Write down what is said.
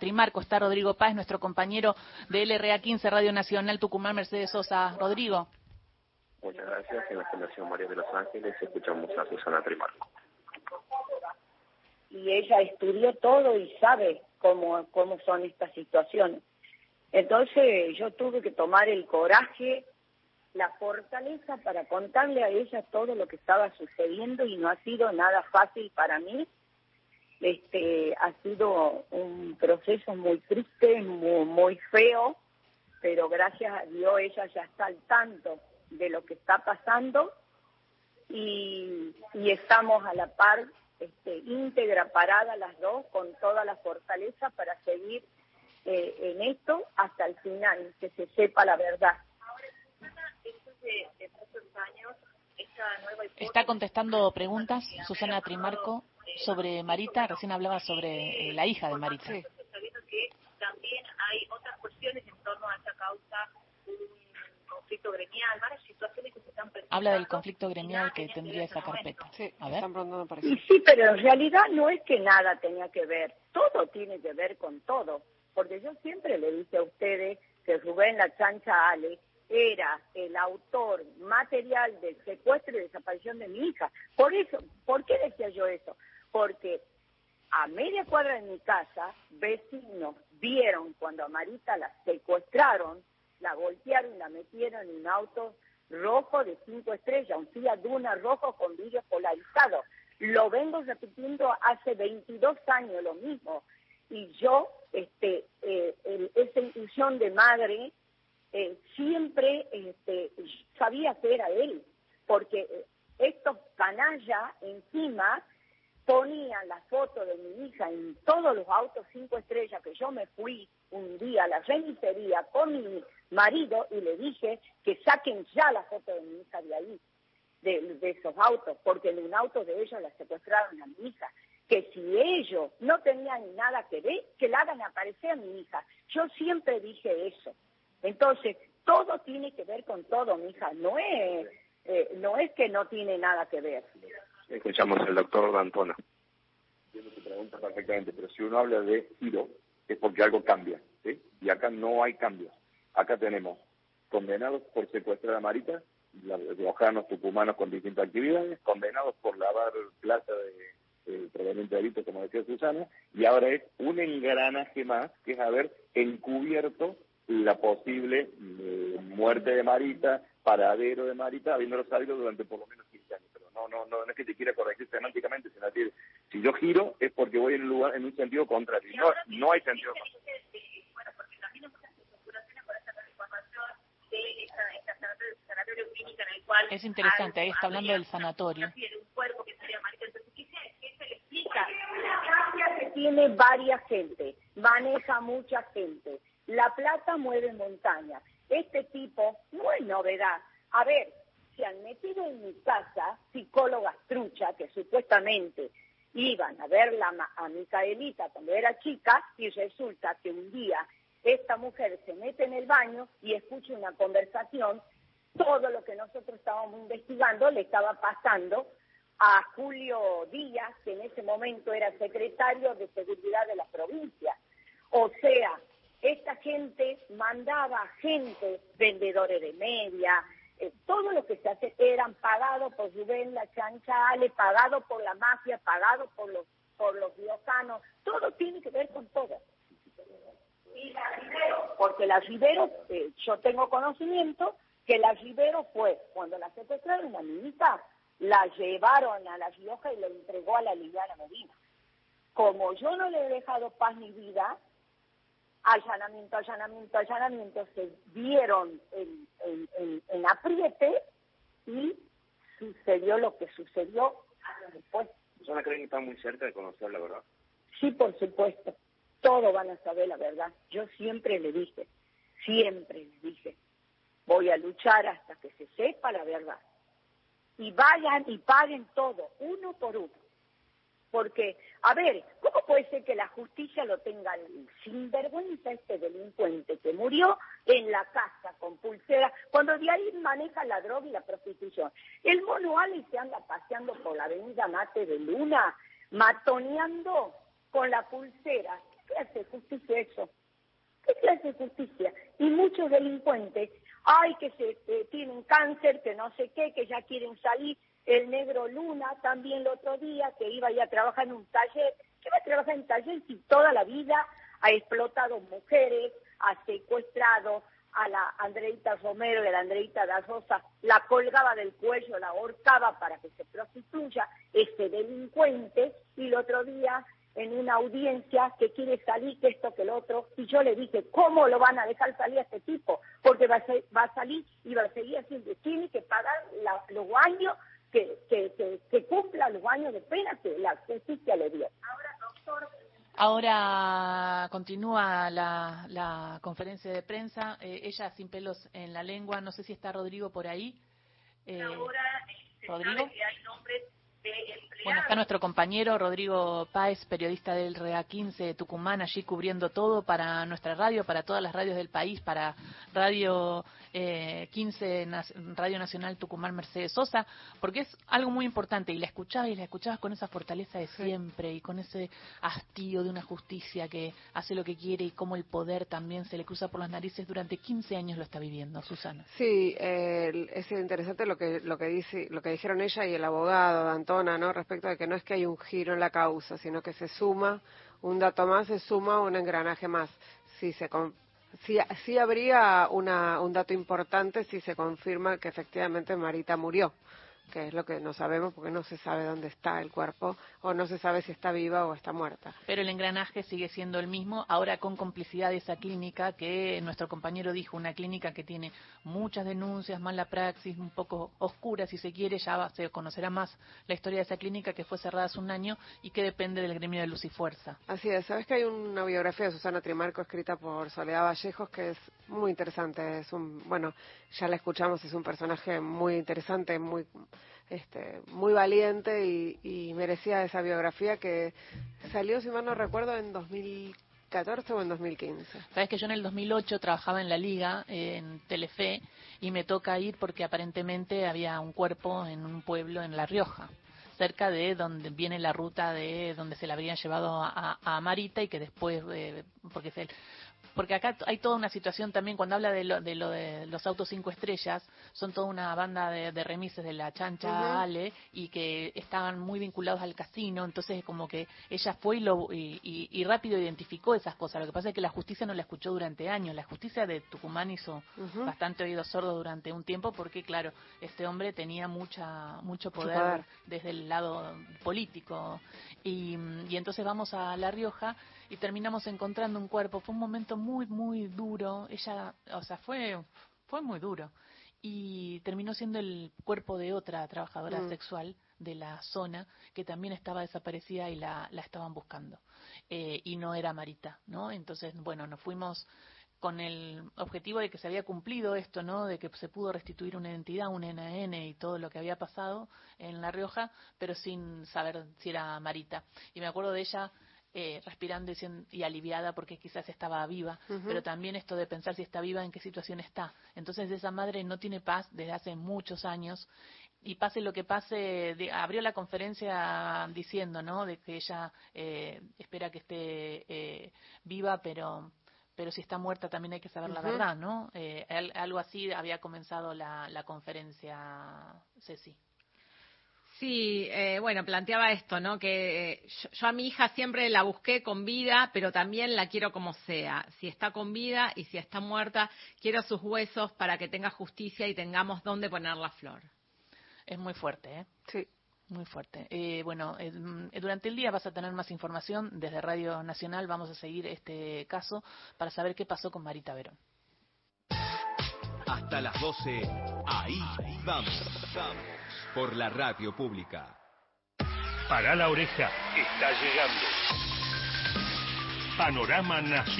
Trimarco. Está Rodrigo Paz, nuestro compañero de LRA 15 Radio Nacional Tucumán, Mercedes Sosa. Rodrigo. Muchas gracias. En la Fundación María de Los Ángeles escuchamos a Susana Trimarco. Y ella estudió todo y sabe cómo, cómo son estas situaciones. Entonces yo tuve que tomar el coraje, la fortaleza para contarle a ella todo lo que estaba sucediendo y no ha sido nada fácil para mí este, ha sido un proceso muy triste, muy, feo, pero gracias a Dios ella ya está al tanto de lo que está pasando y, estamos a la par, este, íntegra, parada las dos, con toda la fortaleza para seguir eh, en esto hasta el final, que se sepa la verdad. Está contestando preguntas Susana Trimarco sobre Marita, recién hablaba sobre eh, la hija de Marita. Sí. Sabiendo que también hay otras cuestiones en torno a esta causa, un conflicto gremial, varias situaciones que se están presentando. Habla del conflicto gremial que tendría esa carpeta. Sí, a ver. sí, pero en realidad no es que nada tenía que ver, todo tiene que ver con todo, porque yo siempre le dije a ustedes que Rubén La Chancha Ale era el autor material del secuestro y desaparición de mi hija. Por eso, ¿por qué decía yo eso? Porque a media cuadra de mi casa, vecinos vieron cuando a Marita la secuestraron, la golpearon y la metieron en un auto rojo de cinco estrellas, un Fiat Duna rojo con vidrio polarizado. Lo vengo repitiendo hace 22 años lo mismo. Y yo, este, eh, esa intuición de madre, eh, siempre este, sabía que era él, porque eh, estos canallas encima ponían la foto de mi hija en todos los autos cinco estrellas que yo me fui un día a la remisería con mi marido y le dije que saquen ya la foto de mi hija de ahí, de, esos autos, porque en un auto de ellos la secuestraron a mi hija. Que si ellos no tenían nada que ver, que la hagan aparecer a mi hija. Yo siempre dije eso. Entonces, todo tiene que ver con todo, mi hija. No es, eh, no es que no tiene nada que ver. Escuchamos al doctor Dantona. Pero si uno habla de giro, es porque algo cambia. Y acá no hay cambios. Acá tenemos condenados por secuestrar a Marita, los tucumanos con distintas actividades, condenados por lavar plata de, proveniente de delito, como decía Susana, y ahora es un engranaje más, que es haber encubierto la posible eh, muerte de Marita, paradero de Marita, habiéndolo sabido durante por lo menos 15 años no, no, no, no es que te quiera corregir semánticamente, sino que si yo giro es porque voy en un lugar, en un sentido contrario. No, no hay sentido contrario. Es interesante, ahí está hablando del sanatorio. que tiene varias gente, maneja mucha gente. La plata mueve montaña. Este tipo no es novedad. A ver, se han metido en mi casa psicólogas truchas que supuestamente iban a ver a Micaelita cuando era chica y resulta que un día esta mujer se mete en el baño y escucha una conversación, todo lo que nosotros estábamos investigando le estaba pasando a Julio Díaz, que en ese momento era secretario de Seguridad de la provincia. O sea, esta gente mandaba gente, vendedores de media, eh, todo lo que se hace por Rubén La Chancha Ale, pagados por la mafia, pagados por los por los diocanos, todo tiene que ver con todo. Y la Rivero, porque la Rivero, eh, yo tengo conocimiento que la Rivero fue, cuando la secuestraron la niñita, la llevaron a La Rioja y la entregó a la Liliana Medina. Como yo no le he dejado paz ni vida, allanamiento, allanamiento, allanamiento, se dieron en, en, apriete y sucedió lo que sucedió después. ¿Personas creen que están muy cerca de conocer la verdad? Sí, por supuesto. Todos van a saber la verdad. Yo siempre le dije, siempre le dije, voy a luchar hasta que se sepa la verdad. Y vayan y paguen todo, uno por uno. Porque, a ver, ¿cómo puede ser que la justicia lo tenga sin vergüenza este delincuente que murió en la casa con pulsera, cuando de ahí maneja la droga y la prostitución? El mono Ali se anda paseando por la avenida Mate de Luna, matoneando con la pulsera ¿Qué de justicia eso? ¿Qué clase de justicia? Y muchos delincuentes, ay, que se tienen cáncer, que no sé qué, que ya quieren salir. El negro Luna también el otro día, que iba a trabajar en un taller. ¿Qué va a trabajar en taller si toda la vida ha explotado mujeres, ha secuestrado, a la Andreita Romero y a la Andreita da Rosa, la colgaba del cuello, la ahorcaba para que se prostituya, ese delincuente, y el otro día en una audiencia que quiere salir, que esto, que el otro, y yo le dije, ¿cómo lo van a dejar salir a este tipo? Porque va a, va a salir y va a seguir haciendo, tiene que pagar los años, que, que, que, cumpla los años de pena que la justicia le dio. Ahora, doctor, Ahora continúa la, la conferencia de prensa. Eh, ella sin pelos en la lengua. No sé si está Rodrigo por ahí. Eh, Ahora se Rodrigo. Sabe que hay nombres bueno, está nuestro compañero Rodrigo Páez, periodista del REA 15 de Tucumán, allí cubriendo todo para nuestra radio, para todas las radios del país, para Radio 15, eh, Radio Nacional Tucumán Mercedes Sosa, porque es algo muy importante y la escuchabas y la escuchabas con esa fortaleza de siempre y con ese hastío de una justicia que hace lo que quiere y cómo el poder también se le cruza por las narices durante 15 años lo está viviendo, Susana. Sí, es interesante lo que lo que dice lo que dijeron ella y el abogado ¿no? respecto de que no es que hay un giro en la causa, sino que se suma un dato más, se suma un engranaje más. Si se habría una, un dato importante si se confirma que efectivamente Marita murió que es lo que no sabemos porque no se sabe dónde está el cuerpo o no se sabe si está viva o está muerta. Pero el engranaje sigue siendo el mismo, ahora con complicidad de esa clínica que nuestro compañero dijo, una clínica que tiene muchas denuncias, mala praxis, un poco oscura si se quiere, ya se conocerá más la historia de esa clínica que fue cerrada hace un año y que depende del gremio de Luz y Fuerza. Así es, sabes que hay una biografía de Susana Trimarco escrita por Soledad Vallejos que es muy interesante, es un, bueno, ya la escuchamos, es un personaje muy interesante, muy este, muy valiente y, merecía esa biografía que salió, si mal no recuerdo, en 2014 o en 2015. Sabes que yo en el 2008 trabajaba en la Liga, en Telefe, y me toca ir porque aparentemente había un cuerpo en un pueblo en La Rioja cerca de donde viene la ruta de donde se la habrían llevado a, Marita y que después, eh, porque se, porque acá hay toda una situación también, cuando habla de lo de, los autos cinco estrellas, son toda una banda de, remises de la chancha Ale y que estaban muy vinculados al casino, entonces como que ella fue y, lo, y, rápido identificó esas cosas. Lo que pasa es que la justicia no la escuchó durante años, la justicia de Tucumán hizo bastante oído sordo durante un tiempo porque, claro, este hombre tenía mucha mucho poder, desde el lado político. Y, y entonces vamos a La Rioja y terminamos encontrando un cuerpo. Fue un momento muy, muy duro. Ella, o sea, fue, fue muy duro. Y terminó siendo el cuerpo de otra trabajadora mm. sexual de la zona que también estaba desaparecida y la, la estaban buscando. Eh, y no era Marita, ¿no? Entonces, bueno, nos fuimos con el objetivo de que se había cumplido esto, ¿no? De que se pudo restituir una identidad, un NN y todo lo que había pasado en La Rioja, pero sin saber si era Marita. Y me acuerdo de ella eh, respirando y, aliviada porque quizás estaba viva, pero también esto de pensar si está viva, en qué situación está. Entonces esa madre no tiene paz desde hace muchos años y pase lo que pase, abrió la conferencia diciendo, ¿no? De que ella eh, espera que esté eh, viva, pero pero si está muerta también hay que saber la verdad, ¿no? Eh, algo así había comenzado la, la conferencia, Ceci. Sí, eh, bueno, planteaba esto, ¿no? Que eh, yo, a mi hija siempre la busqué con vida, pero también la quiero como sea. Si está con vida y si está muerta, quiero sus huesos para que tenga justicia y tengamos dónde poner la flor. Es muy fuerte, ¿eh? Sí. Muy fuerte. Eh, bueno, durante el día vas a tener más información. Desde Radio Nacional vamos a seguir este caso para saber qué pasó con Marita Verón. Hasta las 12, ahí vamos. vamos por la radio pública. Para la oreja, está llegando. Panorama Nacional.